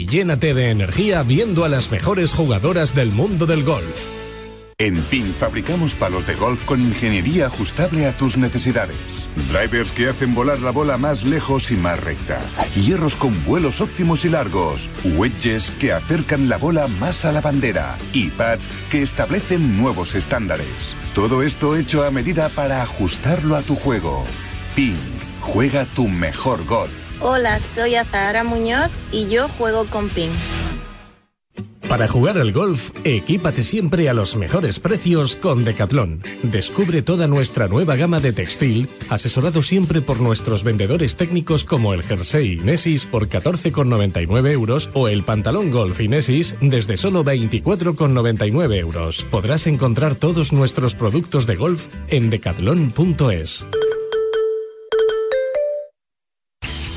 llénate de energía viendo a las mejores jugadoras del mundo del golf. En PIN fabricamos palos de golf con ingeniería ajustable a tus necesidades. Drivers que hacen volar la bola más lejos y más recta. Hierros con vuelos óptimos y largos. Wedges que acercan la bola más a la bandera. Y pads que establecen nuevos estándares. Todo esto hecho a medida para ajustarlo a tu juego. PIN. Juega tu mejor golf. Hola, soy Azahara Muñoz y yo juego con PIN. Para jugar al golf, equípate siempre a los mejores precios con Decathlon. Descubre toda nuestra nueva gama de textil, asesorado siempre por nuestros vendedores técnicos como el jersey Inesis por 14,99 euros o el pantalón golf Inesis desde solo 24,99 euros. Podrás encontrar todos nuestros productos de golf en decathlon.es.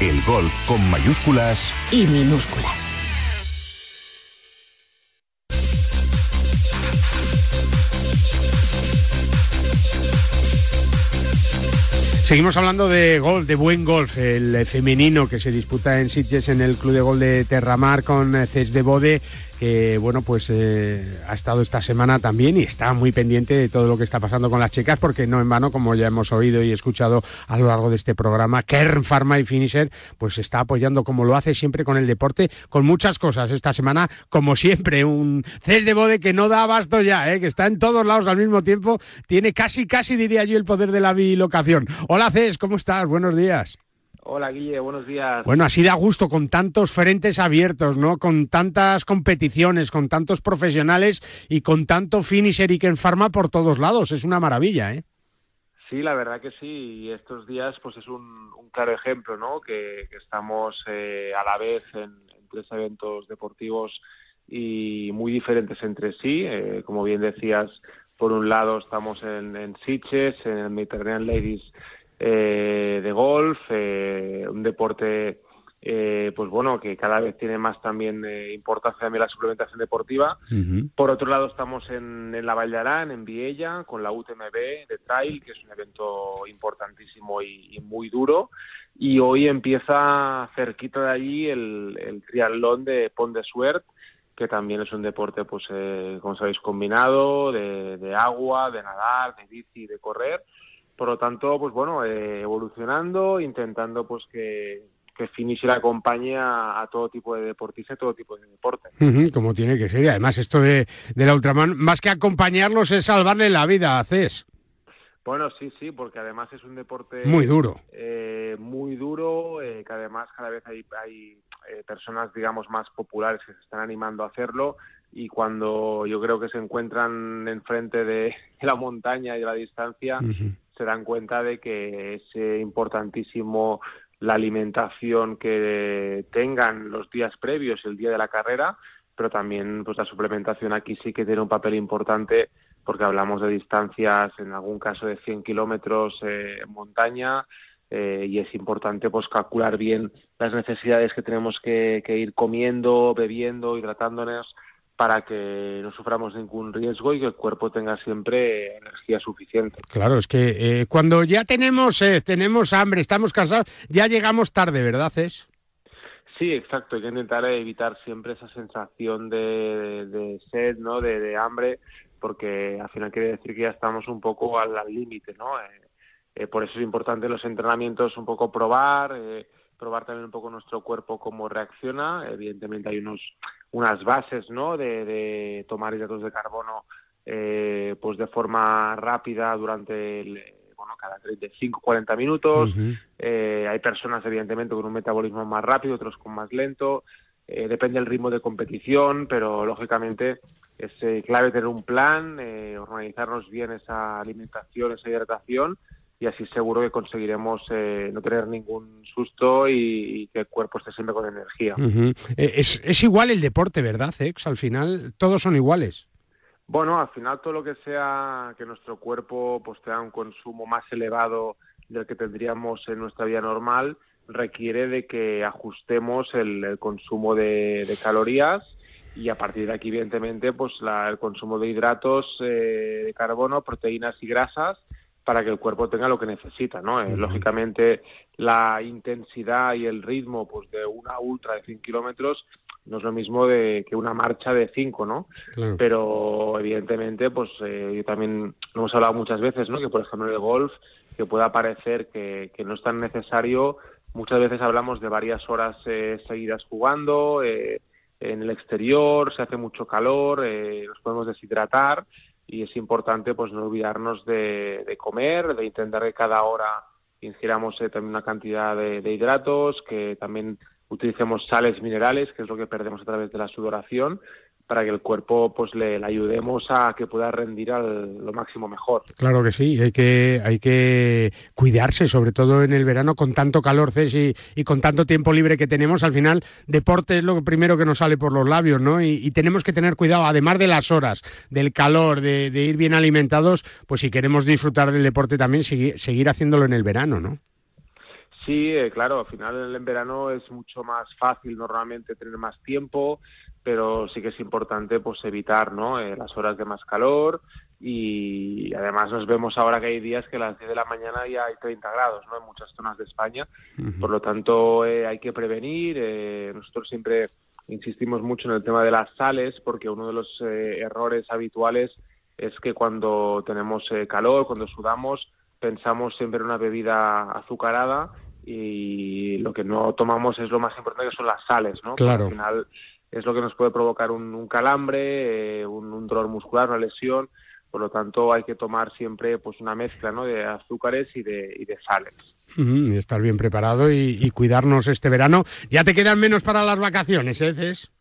El golf con mayúsculas y minúsculas. Seguimos hablando de golf, de buen golf, el femenino que se disputa en Sitges en el Club de Gol de Terramar con Cés de Bode que bueno, pues eh, ha estado esta semana también y está muy pendiente de todo lo que está pasando con las chicas, porque no en vano, como ya hemos oído y escuchado a lo largo de este programa, Kern Pharma y Finisher, pues está apoyando como lo hace siempre con el deporte, con muchas cosas. Esta semana, como siempre, un CES de bode que no da abasto ya, ¿eh? que está en todos lados al mismo tiempo, tiene casi, casi diría yo el poder de la bilocación. Hola CES, ¿cómo estás? Buenos días. Hola Guille, buenos días. Bueno, así da gusto con tantos frentes abiertos, ¿no? Con tantas competiciones, con tantos profesionales y con tanto finisher y que en farma por todos lados. Es una maravilla, ¿eh? Sí, la verdad que sí. Y estos días, pues es un, claro ejemplo, ¿no? Que, estamos eh, a la vez en, tres eventos deportivos y muy diferentes entre sí. Eh, como bien decías, por un lado estamos en, en Sitges, en el Mediterranean Ladies eh, de golf, eh, un deporte eh, pues bueno que cada vez tiene más también importancia también la suplementación deportiva. Por otro lado estamos en, en la Vall en Viella, con la UTMB de Trail, que es un evento importantísimo y, muy duro. Y hoy empieza cerquita de allí el, el triatlón de Pont de Suert, que también es un deporte, pues, como sabéis, combinado de, de agua, de nadar, de bici, de correr por lo tanto, pues bueno, eh, evolucionando, intentando pues que, que Finisher acompañe a, todo tipo de deportistas, todo tipo de deporte. como tiene que ser. Y además, esto de, de, la Ultraman, más que acompañarlos, es salvarle la vida a CES. Bueno, sí, sí, porque además es un deporte muy duro, eh, muy duro, eh, que además cada vez hay, hay personas, digamos, más populares que se están animando a hacerlo y cuando yo creo que se encuentran enfrente de la montaña y de la distancia, se dan cuenta de que es eh, importantísimo la alimentación que tengan los días previos, el día de la carrera, pero también pues la suplementación aquí sí que tiene un papel importante porque hablamos de distancias, en algún caso de 100 kilómetros eh, en montaña, eh, y es importante pues calcular bien las necesidades que tenemos que, que ir comiendo, bebiendo, hidratándonos para que no suframos ningún riesgo y que el cuerpo tenga siempre energía suficiente. Claro, es que eh, cuando ya tenemos tenemos hambre, estamos cansados, ya llegamos tarde, ¿verdad, Es? Sí, exacto. Hay que intentar evitar siempre esa sensación de, sed, ¿no? De, hambre, porque al final quiere decir que ya estamos un poco al límite, ¿no? Eh, eh, por eso es importante los entrenamientos un poco probar, probar también un poco nuestro cuerpo cómo reacciona. Evidentemente hay unos unas bases ¿no? de, tomar hidratos de carbono eh, pues de forma rápida durante el, bueno, cada 35-40 minutos. eh, hay personas, evidentemente, con un metabolismo más rápido, otros con más lento. Eh, depende del ritmo de competición, pero lógicamente es eh, clave tener un plan, eh, organizarnos bien esa alimentación, esa hidratación y así seguro que conseguiremos eh, no tener ningún susto y, que el cuerpo esté siempre con energía. Eh, es, es, igual el deporte, ¿verdad, Ex? Al final todos son iguales. Bueno, al final todo lo que sea que nuestro cuerpo pues tenga un consumo más elevado del que tendríamos en nuestra vida normal requiere de que ajustemos el, consumo de, calorías y a partir de aquí evidentemente pues el consumo de hidratos eh, de carbono, proteínas y grasas para que el cuerpo tenga lo que necesita, ¿no? Eh, lógicamente la intensidad y el ritmo pues de una ultra de 100 kilómetros no es lo mismo de que una marcha de 5, ¿no? Pero evidentemente pues eh, también lo hemos hablado muchas veces, ¿no? Que por ejemplo en el golf que pueda parecer que, no es tan necesario, muchas veces hablamos de varias horas eh, seguidas jugando, en el exterior, se hace mucho calor, nos podemos deshidratar y es importante pues no olvidarnos de, comer, de intentar que cada hora ingiramos eh, también una cantidad de, hidratos, que también utilicemos sales minerales, que es lo que perdemos a través de la sudoración, para que el cuerpo pues le, ayudemos a que pueda rendir al, lo máximo mejor. Claro que sí, hay que, hay que cuidarse, sobre todo en el verano, con tanto calor, Cés, y, con tanto tiempo libre que tenemos. Al final, deporte es lo primero que nos sale por los labios, ¿no? Y, tenemos que tener cuidado, además de las horas, del calor, de, ir bien alimentados, pues si queremos disfrutar del deporte también, seguir, seguir haciéndolo en el verano, ¿no? Sí, eh, claro, al final en verano es mucho más fácil normalmente tener más tiempo, pero sí que es importante pues evitar ¿no? Eh, las horas de más calor y además nos vemos ahora que hay días que a las 10 de la mañana ya hay 30 grados ¿no? en muchas zonas de España, por lo tanto eh, hay que prevenir, eh, nosotros siempre insistimos mucho en el tema de las sales porque uno de los errores habituales es que cuando tenemos calor, cuando sudamos, pensamos siempre en una bebida azucarada y lo que no tomamos es lo más importante que son las sales, ¿no? Claro. al final es lo que nos puede provocar un, calambre, eh, un, dolor muscular, una lesión. Por lo tanto, hay que tomar siempre pues una mezcla ¿no? de azúcares y de, y de sales. y estar bien preparado y, cuidarnos este verano. Ya te quedan menos para las vacaciones, ¿eh, Cés?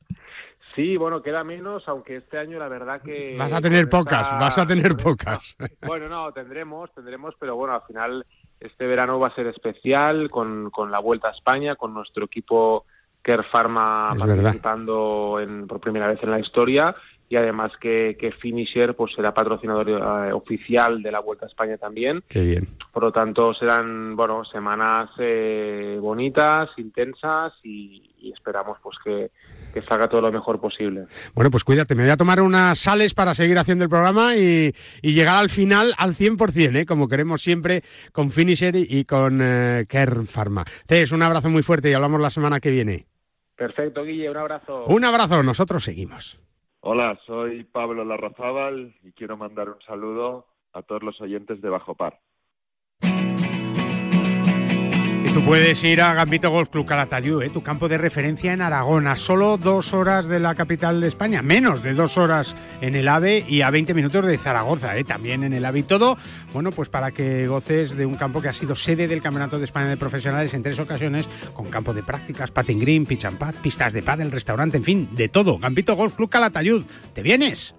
Sí, bueno, queda menos, aunque este año la verdad que... Vas a tener pocas, vas a tener pocas. Bueno, no, tendremos, tendremos, pero bueno, al final este verano va a ser especial con, con la Vuelta a España, con nuestro equipo Care Pharma participando en, por primera vez en la historia y además que, que Finisher pues será patrocinador eh, oficial de la Vuelta a España también. Qué bien. Por lo tanto serán bueno semanas eh, bonitas, intensas y, esperamos pues que, que, salga todo lo mejor posible. Bueno, pues cuídate, me voy a tomar unas sales para seguir haciendo el programa y, y llegar al final al 100%, ¿eh? como queremos siempre con Finisher y, con eh, Kern Pharma. Cés, un abrazo muy fuerte y hablamos la semana que viene. Perfecto, Guille, un abrazo. Un abrazo, nosotros seguimos. Hola, soy Pablo Larrazábal y quiero mandar un saludo a todos los oyentes de Bajo Par. Tú puedes ir a Gambito Golf Club Calatayud, ¿eh? tu campo de referencia en Aragón, a solo dos horas de la capital de España, menos de dos horas en el AVE y a 20 minutos de Zaragoza, ¿eh? también en el AVE y todo. Bueno, pues para que goces de un campo que ha sido sede del Campeonato de España de Profesionales en tres ocasiones, con campo de prácticas, patting green, pitch and pad, pistas de pad, el restaurante, en fin, de todo. Gambito Golf Club Calatayud, ¿te vienes?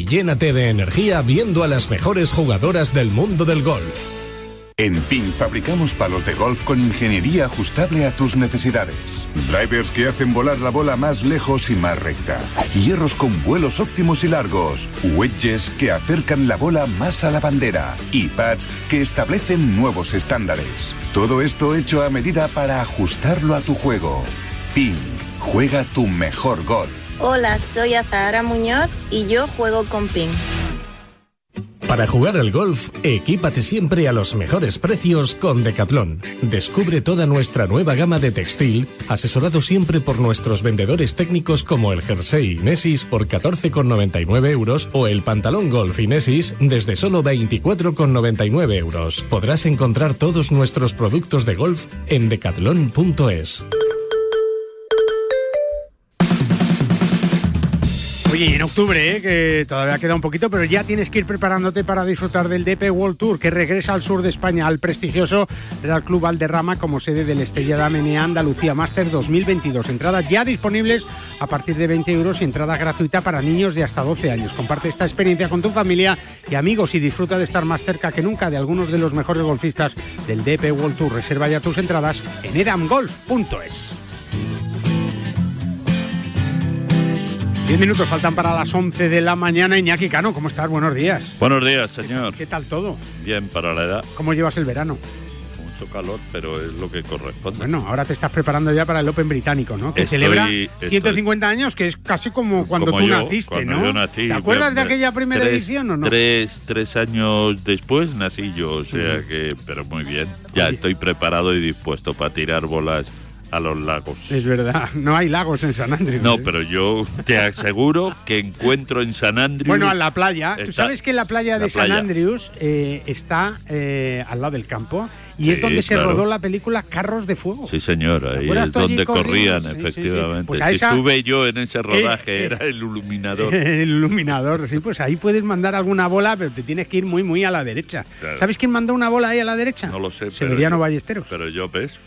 llénate de energía viendo a las mejores jugadoras del mundo del golf. En PIN fabricamos palos de golf con ingeniería ajustable a tus necesidades. Drivers que hacen volar la bola más lejos y más recta. Hierros con vuelos óptimos y largos. Wedges que acercan la bola más a la bandera. Y pads que establecen nuevos estándares. Todo esto hecho a medida para ajustarlo a tu juego. PIN. Juega tu mejor golf. Hola, soy Azahara Muñoz y yo juego con Ping. Para jugar al golf, equípate siempre a los mejores precios con Decathlon. Descubre toda nuestra nueva gama de textil, asesorado siempre por nuestros vendedores técnicos como el jersey Inesis por 14,99 euros o el pantalón golf Inesis desde solo 24,99 euros. Podrás encontrar todos nuestros productos de golf en decathlon.es. En octubre, ¿eh? que todavía queda un poquito, pero ya tienes que ir preparándote para disfrutar del DP World Tour, que regresa al sur de España, al prestigioso Real Club Valderrama como sede del Estrella de Amenea Andalucía Master 2022. Entradas ya disponibles a partir de 20 euros y entrada gratuita para niños de hasta 12 años. Comparte esta experiencia con tu familia y amigos y disfruta de estar más cerca que nunca de algunos de los mejores golfistas del DP World Tour. Reserva ya tus entradas en edamgolf.es. Diez minutos faltan para las 11 de la mañana. Iñaki Cano, ¿cómo estás? Buenos días. Buenos días, señor. ¿Qué tal todo? Bien, para la edad. ¿Cómo llevas el verano? Mucho calor, pero es lo que corresponde. Bueno, ahora te estás preparando ya para el Open británico, ¿no? Que Estoy- celebra estoy- 150 años, que es casi como cuando Como tú yo, naciste, cuando ¿no? yo nací, ¿Te acuerdas de aquella primera tres- edición o no? Tres, tres años después nací yo, o sea que, pero muy bien. Ya estoy preparado y dispuesto para tirar bolas a los lagos. Es verdad, no hay lagos en San Andrés. No, pero yo te aseguro que encuentro en San Andrews. Bueno, a la playa. Tú sabes que la playa de la San playa. Andrews eh, está eh, al lado del campo y Sí, es donde se rodó la película Carros de Fuego. Sí, señor, ahí es donde corrían, Sí, sí, sí. efectivamente. Pues Si esa- estuve yo en ese rodaje, eh, era el iluminador. El iluminador, sí, pues ahí puedes mandar alguna bola, pero te tienes que ir muy, muy a la derecha. Claro. ¿Sabes quién mandó una bola ahí a la derecha? No lo sé, pero Severiano yo- Ballesteros. Pero yo, ¿ves?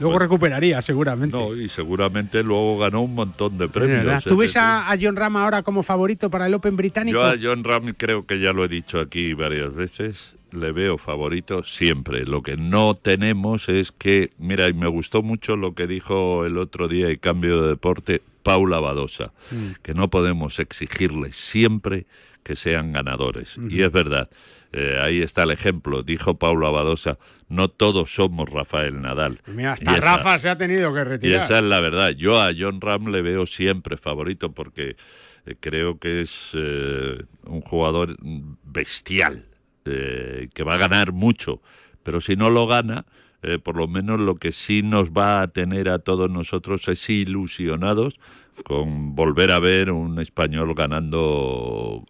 Luego recuperaría, seguramente. No, y seguramente luego ganó un montón de premios. ¿Tú ves a, a John Ram ahora como favorito para el Open británico? Yo a John Ram creo que ya lo he dicho aquí varias veces, le veo favorito siempre. Lo que no tenemos es que, mira, y me gustó mucho lo que dijo el otro día y cambio de deporte Paula Badosa, Mm. que no podemos exigirles siempre que sean ganadores. Y es verdad. Eh, ahí está el ejemplo, dijo Paula Badosa, no todos somos Rafael Nadal. Mira, hasta Y esa- Rafa se ha tenido que y retirar. esa es la verdad. Yo a John Ram le veo siempre favorito porque eh, creo que es eh, un jugador bestial, eh, que va a ganar mucho. Pero si no lo gana, por lo menos lo que sí nos va a tener a todos nosotros es ilusionados con volver a ver un español ganando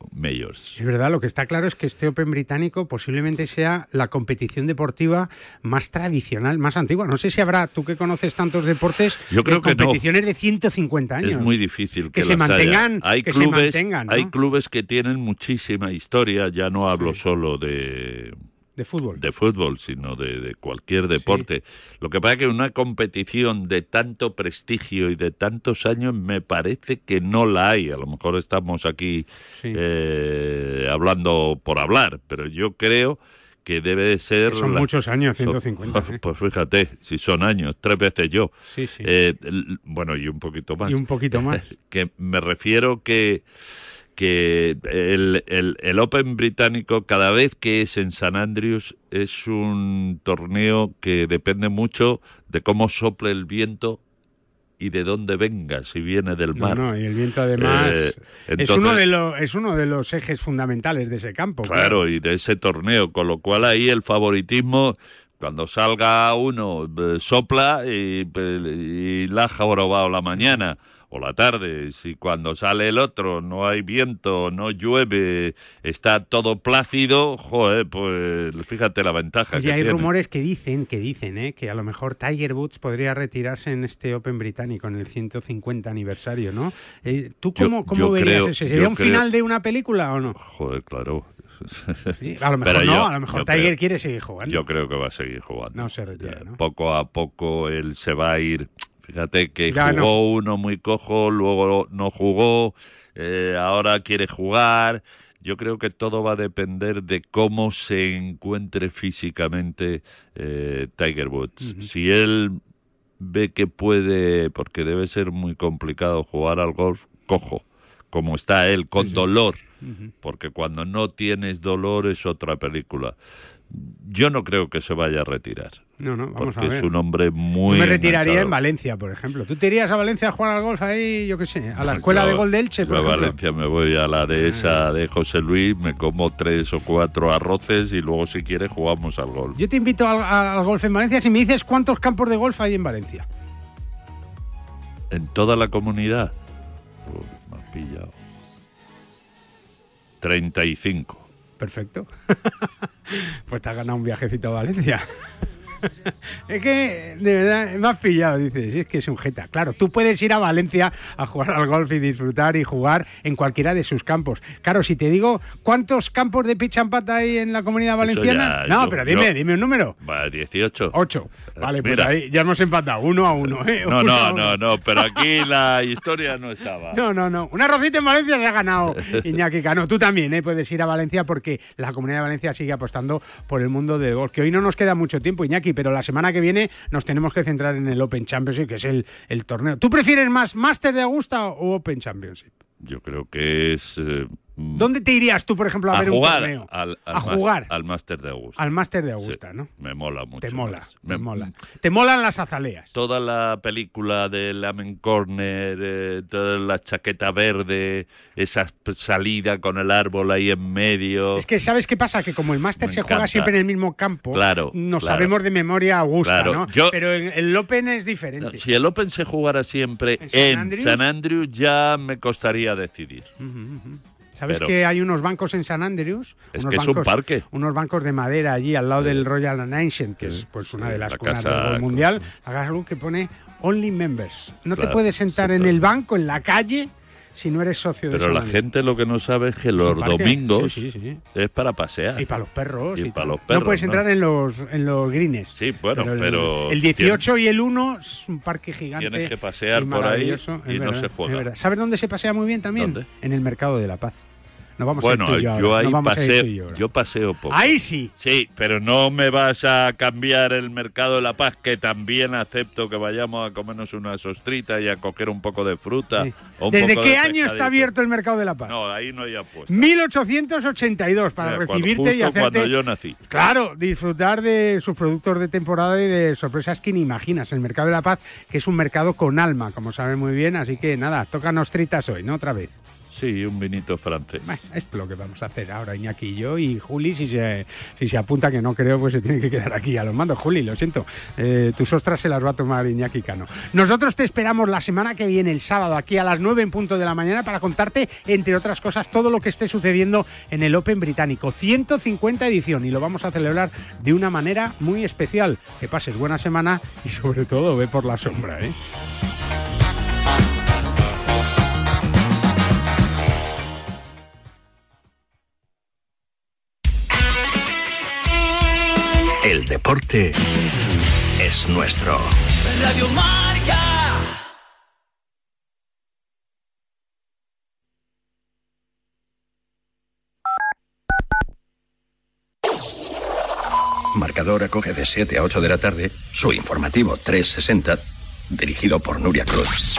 Es verdad, lo que está claro es que este Open británico posiblemente sea la competición deportiva más tradicional, más antigua. No sé si habrá, tú que conoces tantos deportes, Yo creo eh, que no. competiciones de 150 años. Es muy difícil que, Que se mantengan, Hay que se clubes, mantengan, ¿no? hay clubes que tienen muchísima historia. Ya no hablo solo de de fútbol, de fútbol, sino de, de cualquier deporte. Lo que pasa es que una competición de tanto prestigio y de tantos años me parece que no la hay. A lo mejor estamos aquí eh, hablando por hablar, pero yo creo que debe de ser... Que son la- muchos años, 150, Pues, ¿eh? pues fíjate, si son años, tres veces yo. Sí, sí. Eh, bueno, y un poquito más. Y un poquito más. que me refiero que que el, el, el, Open británico cada vez que es en San Andrews es un torneo que depende mucho de cómo sople el viento y de dónde venga, si viene del mar. No, no y el viento además eh, es, uno de los, es uno de los ejes fundamentales de ese campo. Claro, y de ese torneo, con lo cual ahí el favoritismo cuando salga uno eh, sopla y, y la jorobado la mañana o la tarde. Si cuando sale el otro no hay viento, no llueve, está todo plácido, joder, pues fíjate la ventaja. Y hay rumores que dicen, que dicen, ¿eh? que a lo mejor Tiger Woods podría retirarse en este Open británico en el 150 aniversario, ¿no? Eh, ¿Tú cómo, cómo verías ese? ¿Sería un final de una película o no? Joder, claro. a lo mejor no, a lo mejor Tiger quiere seguir jugando. Yo creo que va a seguir jugando. No se retira, ¿no? Poco a poco él se va a ir Fíjate que jugó uno muy cojo, luego no jugó, eh, ahora quiere jugar. Yo creo que todo va a depender de cómo se encuentre físicamente eh, Tiger Woods. Si él ve que puede, porque debe ser muy complicado jugar al golf, cojo, como está él, con dolor, porque cuando no tienes dolor es otra película. Yo no creo que se vaya a retirar. No, no, vamos a ver. es un hombre muy. Yo me retiraría en Valencia, por ejemplo. ¿Tú te irías a Valencia a jugar al golf ahí, yo qué sé, a la escuela de gol de Elche, por a Valencia me voy a la dehesa ah. de José Luis, me como tres o cuatro arroces y luego, si quieres, jugamos al golf. Yo te invito al, golf en Valencia si me dices cuántos campos de golf hay en Valencia. ¿En toda la comunidad? me has pillado. 35. Perfecto. pues te has ganado un viajecito a Valencia. Es que, de verdad, me has pillado, dices, es que es un jeta. Claro, tú puedes ir a Valencia a jugar al golf y disfrutar y jugar en cualquiera de sus campos. Claro, si te digo, ¿cuántos campos de pitch and pat hay en la comunidad valenciana? no, pero dime, dime un número. Va, 18. 8. Vale, pues ahí ya hemos empatado, uno a uno, ¿eh? No, no, no, no, pero aquí la historia no estaba. No, no, no. Un arrocito en Valencia se ha ganado Iñaki Cano. Tú también, ¿eh? Puedes ir a Valencia porque la comunidad de Valencia sigue apostando por el mundo del golf, que hoy no nos queda mucho tiempo, Iñaki pero la semana que viene nos tenemos que centrar en el Open Championship, que es el, torneo. ¿Tú prefieres más Master de Augusta o Open Championship? Yo creo que es eh. ¿Dónde te irías tú, por ejemplo, a, ver un torneo? Al, a jugar. Al Máster de Augusta. Al Máster de Augusta, ¿no? Me mola mucho. Te mola, me mola. Te molan las azaleas. Toda la película de Amen Corner, eh, toda la chaqueta verde, esa salida con el árbol ahí en medio. Es que, ¿sabes qué pasa? Que como el Máster se juega siempre en el mismo campo, claro, nos sabemos de memoria Augusta, ¿no? Pero el Open es diferente. si el Open se jugara siempre en San, Andrews? ya me costaría decidir. ¿Sabes que hay unos bancos en San Andrews? Es unos que bancos, es un parque. Unos bancos de madera allí al lado del Royal Ancient, que es pues una de las cunas del mundial. Hagas algo que pone Only Members. No te puedes sentar en el banco, en la calle, si no eres socio de Pero la gente lo que no sabe es que los domingos es para pasear. Y para los perros. Y, para los perros. No puedes entrar en los, en los greens. Sí, bueno, pero... el, 18 y el 1 es un parque gigante. Tienes que pasear por ahí y no se juega. ¿Sabes dónde se pasea muy bien también? En el Mercado de la Paz vamos bueno, a yo, ahí paseo, yo, paseo poco. Ahí sí. Sí, pero no me vas a cambiar el mercado de la paz, que también acepto que vayamos a comernos una sostrita y a coger un poco de fruta. ¿Desde qué año está abierto el mercado de la paz? No, ahí no hay apuesta. 1882 para recibirte y hacerte. cuando yo nací. Claro, disfrutar de sus productos de temporada y de sorpresas que ni imaginas. El mercado de la paz, que es un mercado con alma, como saben muy bien. Así que nada, toca nostritas hoy, ¿no? Otra vez. Sí, un vinito francés. esto es lo que vamos a hacer ahora, Iñaki y yo. Y Juli, si se, si se apunta, que no creo, pues se tiene que quedar aquí a los mandos. Juli, lo siento. Eh, tus ostras se las va a tomar Iñaki Cano. Nosotros te esperamos la semana que viene, el sábado, aquí a las 9 en punto de la mañana, para contarte, entre otras cosas, todo lo que esté sucediendo en el Open británico. 150 edición y lo vamos a celebrar de una manera muy especial. Que pases buena semana y sobre todo ve por la sombra, ¿eh? El deporte es nuestro. Radio Marca. Marcador acoge de 7 a 8 de la tarde su informativo 360, dirigido por Nuria Cruz.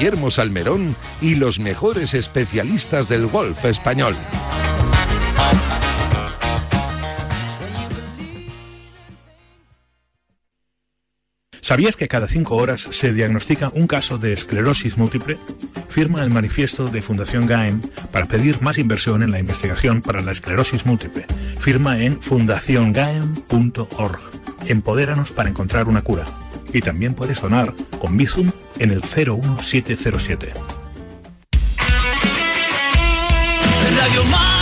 Guillermo Salmerón y los mejores especialistas del golf español. ¿Sabías que cada cinco horas se diagnostica un caso de esclerosis múltiple? Firma el manifiesto de Fundación GAEM para pedir más inversión en la investigación para la esclerosis múltiple. Firma en fundaciongaem.org. Empodéranos para encontrar una cura. Y también puedes donar con Bizum en el 01707. Radio Mar